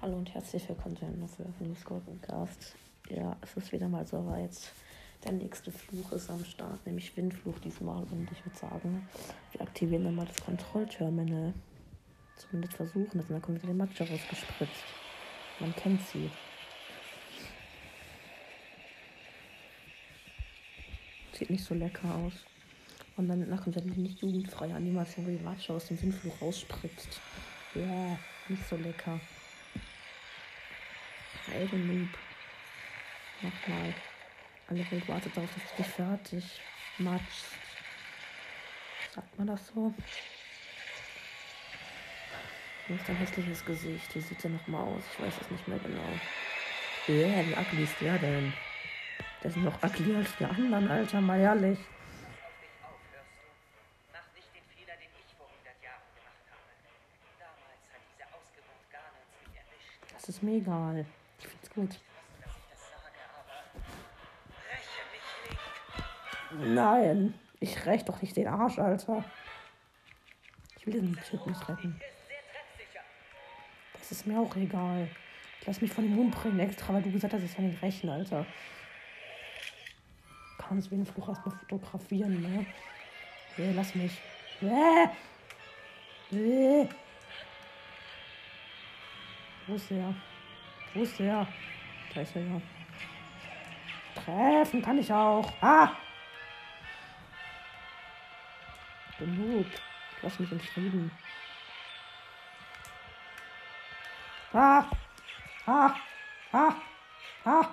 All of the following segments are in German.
Hallo und herzlich willkommen zu einer Folge Golden Cast. Ja, es ist wieder mal soweit. Der nächste Fluch ist am Start, nämlich Windfluch diesmal. Und ich würde sagen, wir aktivieren dann mal das Kontrollterminal. Zumindest versuchen es. Und dann kommt wieder der Matcha rausgespritzt. Man kennt sie. Sieht nicht so lecker aus. Und dann kommt dann die nicht jugendfreie Animation, wo die Matcha aus dem Windfluch rausspritzt. Ja, nicht so lecker. Alter Noob. Nochmal. Alle Welt wartet darauf, dass du fertig matschst. Sagt man das so? Wie ist dein hässliches Gesicht? Wie sieht der nochmal aus? Ich weiß es nicht mehr genau. Ja, yeah, wie ugly ist der denn? Der ist noch ugly als die anderen, Alter, mal ehrlich. Ist mir egal. Ich find's gut. Nein, ich räch doch nicht den Arsch, Alter. Ich will diesen Typ nicht retten. Das ist mir auch egal. Ich lass mich von dem umbringen extra, weil du gesagt hast, ich soll nicht rächen, Alter. Kannst wie einen Fluch erstmal fotografieren, ne? Nee, lass mich. Nee. Nee. Wo ist der? Wo ist der? Da ist er ja. Treffen kann ich auch. Ah! Genug. Lass mich in Frieden. Ah! Ah! Ah! Ah!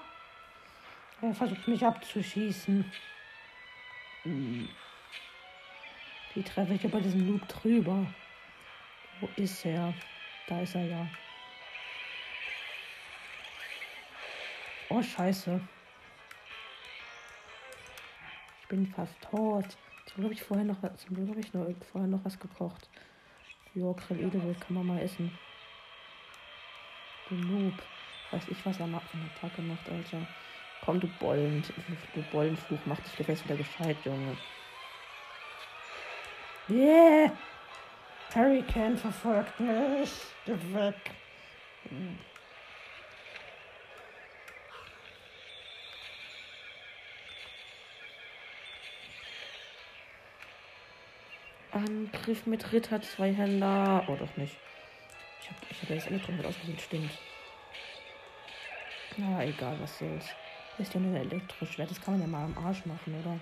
Er versucht mich abzuschießen. Hm. Wie treffe ich über diesen Loop drüber? Wo ist er? Da ist er ja. Oh, scheiße. Ich bin fast tot. Zum Glück habe ich vorher noch, zum Glück habe ich noch, vorher noch was gekocht. Jo, Grill kann man mal essen. Noob. Weiß ich, was er macht, von der Attacke macht, Alter. Komm, du Bollen. Du Bollenfluch, mach dich gefälligst wieder gescheit, Junge. Yeah! Hurricane verfolgt mich. Geh weg. Angriff mit Ritter, zwei Händer. Oh, doch nicht. Ich habe ich hab das Elektro mit ausgesehen, stimmt. Na, egal, was soll's. Ist ja nur Elektroschwert, das kann man ja mal am Arsch machen, oder?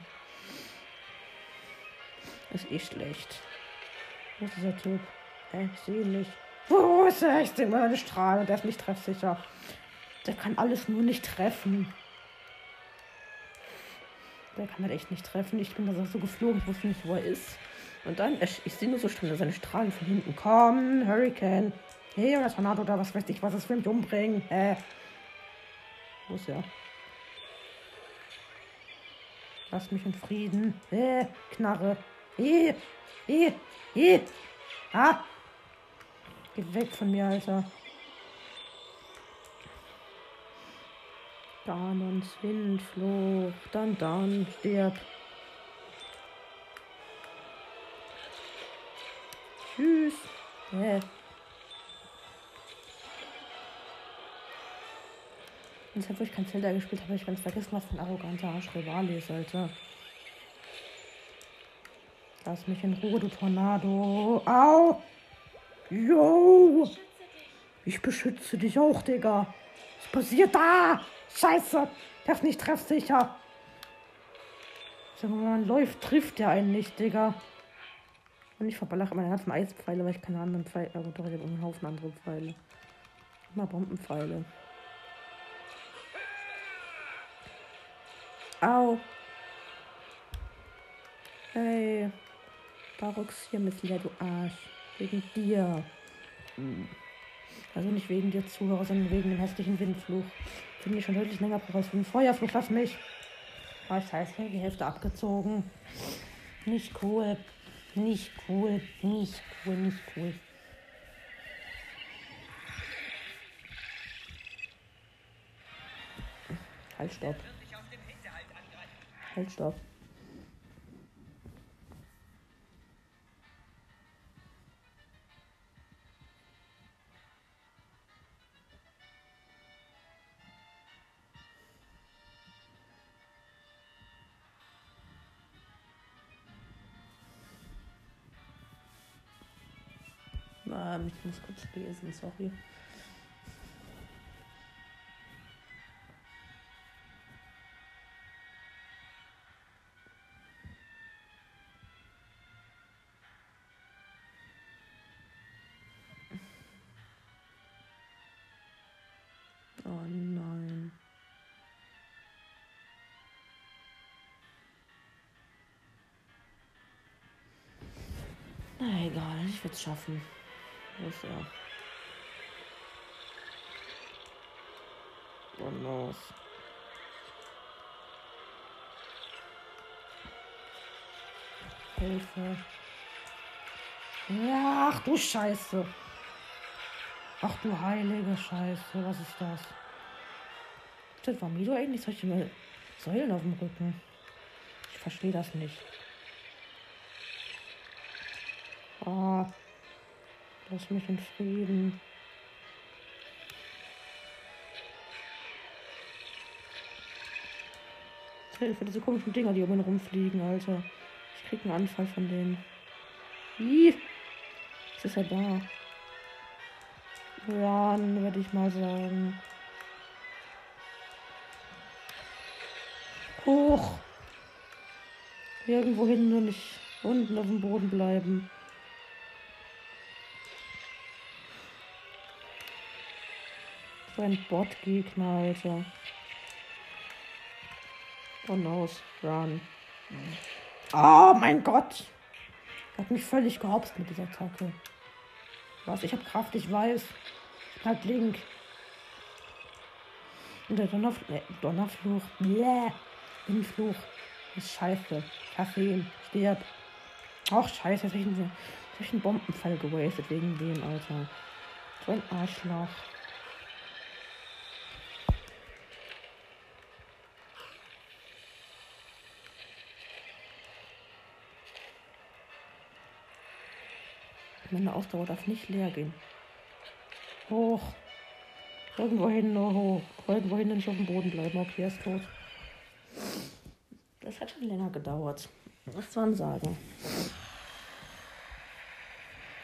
Ist eh schlecht. Wo ist dieser Typ? Hä, ich sehe ihn nicht. Wo ist er? Ich sehe mal eine Strahle, der ist nicht treffsicher. Der kann alles nur nicht treffen. Der kann halt echt nicht treffen. Ich bin da so geflogen, ich wusste nicht, wo er ist. Und dann, ich, sehe nur so schnell seine Strahlen von hinten kommen. Hurricane. Hey, oder Tornado oder was weiß ich, was es will mich umbringen. Hä? Wo ist er? Lass mich in Frieden. Hä? Knarre. Hä? Hä? Hä? Ah! Geh weg von mir, Alter. Ganons Windfluch. Dann, dann, stirb. Tschüss. Hä? Und deshalb, wo ich kein Zelda gespielt habe, ich ganz vergessen, was für ein arroganter Arsch Rivale ist, Alter. Lass mich in Ruhe, du Tornado. Au! Jo! Ich beschütze dich auch, Digga. Was passiert da? Scheiße! Der ist nicht treffsicher. Wenn man läuft, trifft der einen nicht, Digga. Und ich verballere meine ganzen Eispfeile, weil ich keine anderen Pfeile. Aber doch, ich habe einen Haufen andere Pfeile. Immer Bombenpfeile. Au. Hey. Barox hier mit du Arsch. Wegen dir. Also nicht wegen dir Zuhörer, sondern wegen dem hässlichen Windfluch. Finde ich schon deutlich länger brauche als für den Feuerfluch. Lass mich. Oh, scheiße, die Hälfte abgezogen. Nicht cool. Nicht cool. Nicht cool, nicht cool. Halt, stopp. Halt, stopp. Ähm, ich muss kurz lesen, sorry. Oh nein. Na egal, ich werde es schaffen. Ist er? Oh no. Hilfe. Ja, ach du Scheiße. Ach du heilige Scheiße, was ist das? Das war Mido eigentlich solche Säulen auf dem Rücken. Ich verstehe das nicht. Ah, lass mich in Frieden. Hilfe, diese komischen Dinger, die um ihn rumfliegen, Alter. Ich krieg einen Anfall von denen. Ih, was ist er da? Run, würde ich mal sagen. Hoch. Irgendwo hin, nur nicht unten auf dem Boden bleiben. So ein Bot-Gegner, Alter. Oh no, run. Oh mein Gott. Hat mich völlig gehopst mit dieser Attacke. Was? Ich habe Kraft, ich weiß. Ich bin halt Link. Und der Donnerf äh, Donnerfluch. Bläh. Windfluch. Ist scheiße. Kaffee. Stirb. Auch scheiße. Jetzt hab ich einen, hab ich einen Bombenfall gewastet wegen dem, Alter. So ein Arschloch. Meine Ausdauer darf nicht leer gehen. Hoch. Irgendwo hin, nur hoch. Irgendwo hin nicht auf dem Boden bleiben. Okay, er ist tot. Das hat schon länger gedauert. Was soll man sagen?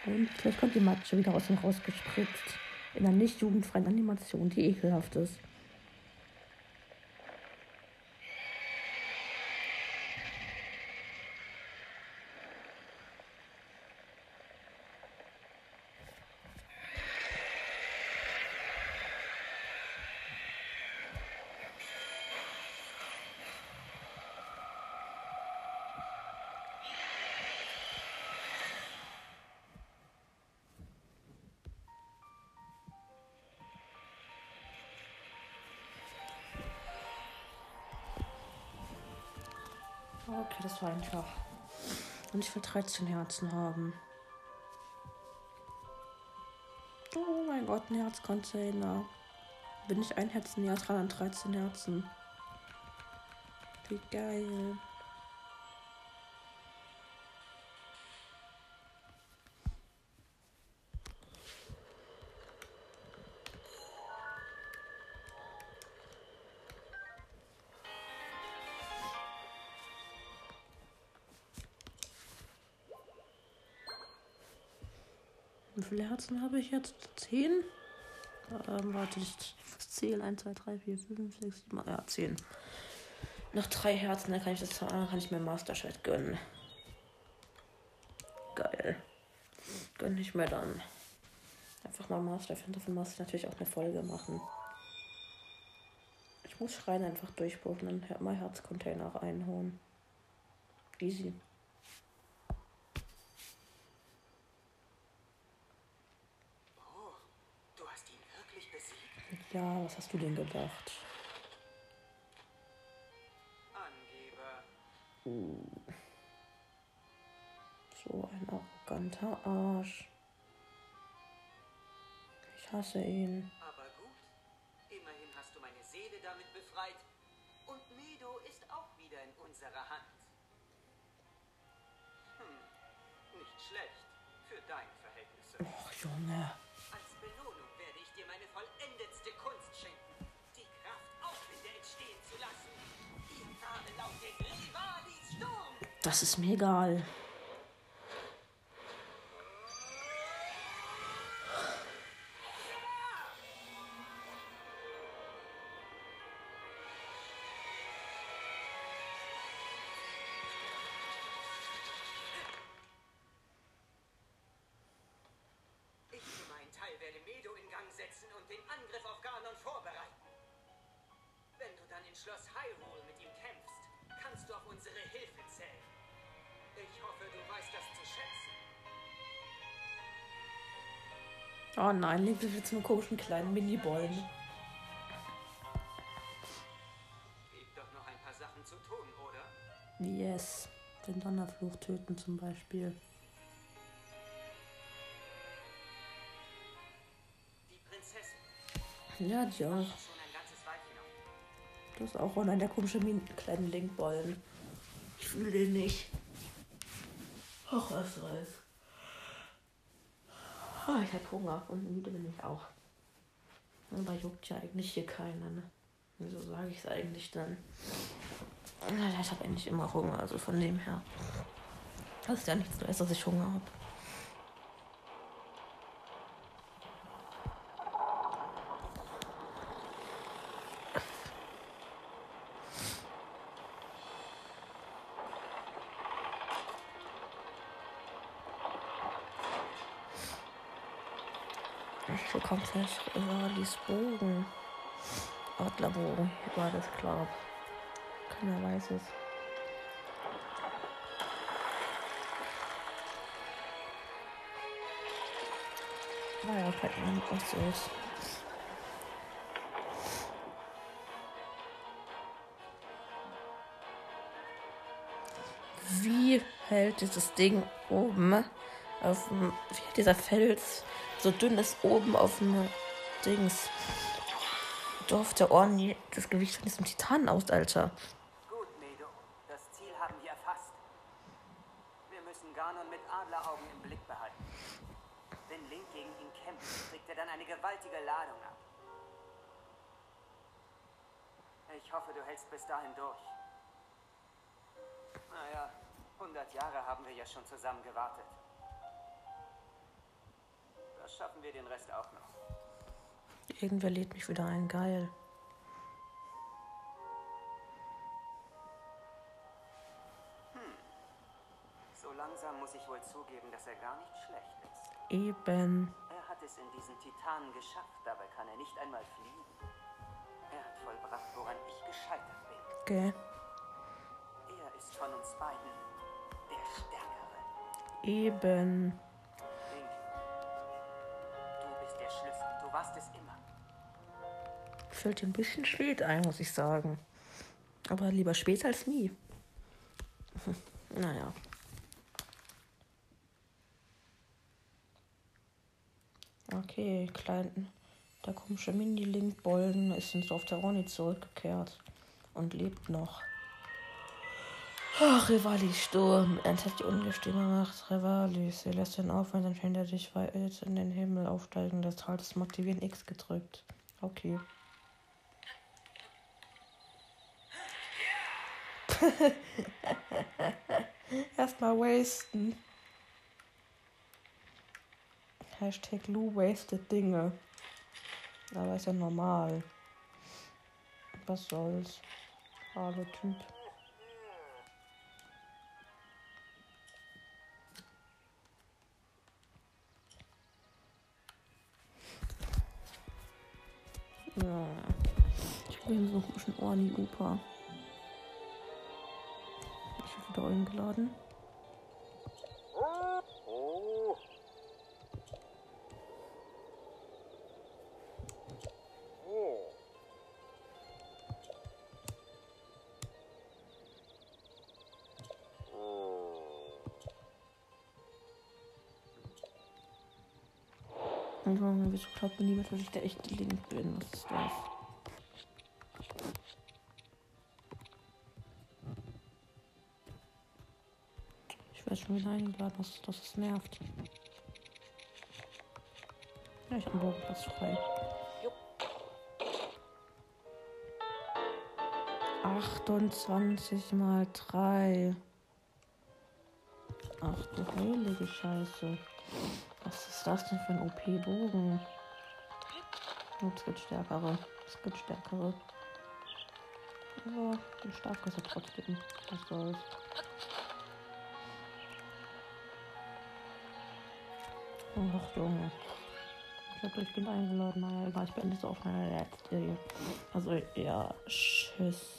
Und vielleicht kommt die Matsche wieder aus ihm rausgespritzt. In einer nicht jugendfreien Animation, die ekelhaft ist. Okay, das war einfach. Und ich will 13 Herzen haben. Oh mein Gott, ein Herzcontainer. Bin ich ein Herz näher dran an 13 Herzen. Wie geil. Wie viele Herzen habe ich jetzt? Zehn? Ähm, warte, ich zähle. 1, 2, 3, 4, 5, 6, 7, ja, 10. Nach drei Herzen, dann kann ich, das, dann kann ich mir Master Shard gönnen. Geil. Gönn ich mir dann. Einfach mal Master. Finde, davon muss ich natürlich auch eine Folge machen. Ich muss Schreien einfach durchbruchen und mal Herzcontainer reinholen. Easy. Oh, du hast ihn wirklich besiegt? Ja, was hast du denn gedacht? Angeber. So ein arroganter Arsch. Ich hasse ihn. Aber gut. Immerhin hast du meine Seele damit befreit. Und Medo ist auch wieder in unserer Hand. Hm, nicht schlecht. Für deine Verhältnisse. Och, Junge. das ist mir egal. Setzen und den Angriff auf Garnon vorbereiten. Wenn du dann in Schloss Hyrule mit Oh nein, Link wird zum komischen kleinen Mini-Bollen. Yes. Den Donnerfluch töten zum Beispiel. Die. Ja, die auch. Schon ein ganzes Weilchen auf. Das ist auch einer der komischen Min kleinen Linkbollen. Ich fühle den nicht. Ach, was weiß. Ah, ich hab Hunger und müde bin ich auch. Aber juckt ja eigentlich hier keiner, ne? Wieso sage ich es eigentlich dann? Ich habe eigentlich immer Hunger, also von dem her. Das ist ja nichts Neues, dass ich Hunger habe. Ich bekomme vielleicht Rivalis Bogen. Adlerbogen, war das klar. Keiner weiß es. Naja, fällt mir nicht was ist. Wie hält dieses Ding oben auf dem, wie dieser Fels so dünn ist oben auf dem Dings? Durfte Orni das Gewicht von diesem Titan aus, Alter. Gut, Medo. Das Ziel haben wir erfasst. Wir müssen Ganon mit Adleraugen im Blick behalten. Wenn Link gegen ihn kämpft, kriegt er dann eine gewaltige Ladung ab. Ich hoffe, du hältst bis dahin durch. Naja, 100 Jahre haben wir ja schon zusammen gewartet. Das schaffen wir den Rest auch noch. Irgendwer lädt mich wieder ein, geil. So langsam muss ich wohl zugeben, dass er gar nicht schlecht ist. Eben. Er hat es in diesen Titanen geschafft, dabei kann er nicht einmal fliegen. Er hat vollbracht, woran ich gescheitert bin. Okay. Er ist von uns beiden der Stärkere. Eben. Warst es immer. Fällt dir ein bisschen spät ein, muss ich sagen. Aber lieber spät als nie. naja. Okay, klein. Der komische Mini-Link-Bollen ist ins auf der Ronny zurückgekehrt und lebt noch. Ach, Rivali Sturm. Er hat die ungestüme Macht Rivali. Sie lässt ihn auf, wenn dann er dich weit in den Himmel aufsteigen lässt. Halt das Motivieren X gedrückt. Okay. Erstmal wasten. Hashtag Lou wasted Dinge. Aber ist ja normal. Was soll's? Hallo Typ. Ja. Ich bin so einen komischen Orni-Opa. Ich bin wieder eingeladen. Und warum wieso glaubt mir niemand, dass ich der echte Link bin? Was ist das? Ich werde schon wieder eingeladen, das, das ist nervt. Ja, ich habe einen Bogenplatz frei. 28 mal 3. Ach du heilige Scheiße. Was ist das denn für ein OP-Bogen? Es gibt stärkere. Es gibt stärkere. Aber die stark ist er trotzdem. Was soll's. Ach Junge. Ich habe durchgehend eingeladen. Egal, ich beende es auf meine letzte. Also, ja, tschüss.